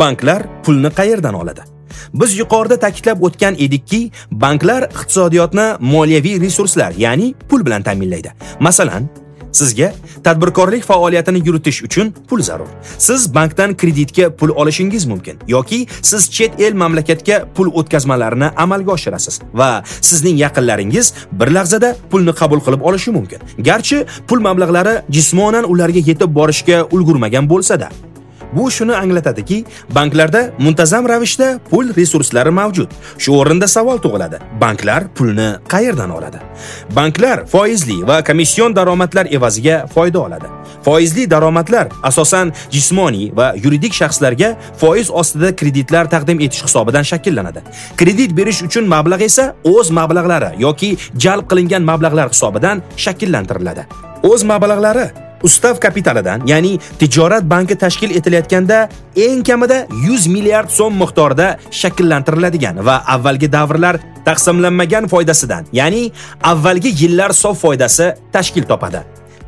banklar pulni qayerdan oladi biz yuqorida ta'kidlab o'tgan edikki banklar iqtisodiyotni moliyaviy resurslar ya'ni pul bilan ta'minlaydi masalan Sizga tadbirkorlik faoliyatini yuritish uchun pul zarur. Siz bankdan kreditga pul olishingiz mumkin yoki siz chet el mamlakatga pul o'tkazmalarini amalga oshirasiz va sizning yaqinlaringiz bir lahzada pulni qabul qilib olishi mumkin. Garchi pul mablag'lari jismonan ularga yetib borishga ulgurmagan bo'lsa-da. Bu shuni anglatadiki, banklarda muntazam ravishda pul resurslari mavjud. Shu o'rinda savol tug'iladi. Banklar pulni qayerdan oladi? Banklar foizli va komission daromadlar evaziga foyda oladi. Foizli daromadlar asosan jismoniy va yuridik shaxslarga foiz ostida kreditlar taqdim etish hisobidan shakllanadi. Kredit berish uchun mablag' esa o'z mablag'lari yoki jalb qilingan mablag'lar hisobidan shakllantiriladi. O'z mablag'lari ustav kapitalidan ya'ni tijorat banki tashkil etilayotganda eng kamida 100 milliard so'm miqdorida shakllantiriladigan va avvalgi davrlar taqsimlanmagan foydasidan ya'ni avvalgi yillar sof foydasi tashkil topadi.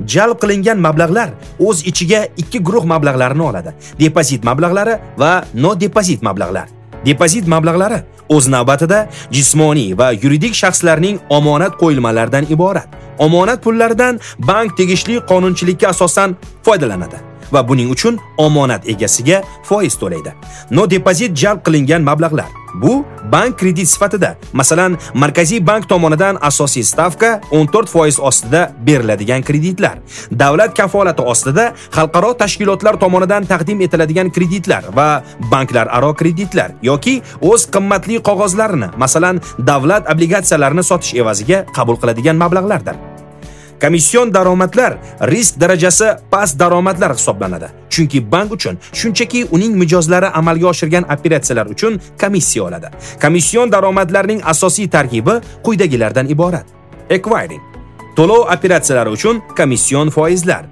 Jalb qilingan mablag'lar o'z ichiga ikki guruh mablag'larni oladi. Depozit mablag'lari va nodepozit mablag'lar. Depozit mablag'lari o'z navbatida jismoniy va yuridik shaxslarning omonat qo'yilmalaridan iborat. Omonat pullaridan bank tegishli qonunchilikka asosan foydalanadi va buning uchun omonat egasiga foiz to'laydi. No depozit jalb qilingan mablag'lar. Bu bank kredit sifatida, masalan, Markaziy bank tomonidan asosiy stavka 14% ostida beriladigan kreditlar, davlat kafolati ostida xalqaro tashkilotlar tomonidan taqdim etiladigan kreditlar va banklararo kreditlar yoki o'z qimmatli qog'ozlarini, masalan, davlat obligatsiyalarini sotish evaziga qabul qiladigan mablag'lardir. Komission daromadlar risk darajasi past daromadlar hisoblanadi. Chunki bank uchun shunchaki uning mijozlari amalga oshirgan operatsiyalar uchun komissiya oladi. Komission daromadlarining asosiy tarkibi quyidagilardan iborat. Acquiring to'lov operatsiyalari uchun komission foizlar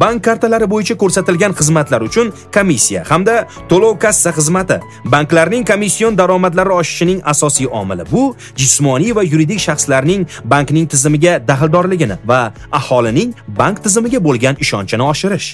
bank kartalari bo'yicha ko'rsatilgan xizmatlar uchun komissiya hamda to'lov kassa xizmati banklarning komission daromadlari oshishining asosiy omili bu jismoniy va yuridik shaxslarning bankning tizimiga daxldorligini va aholining bank tizimiga bo'lgan ishonchini oshirish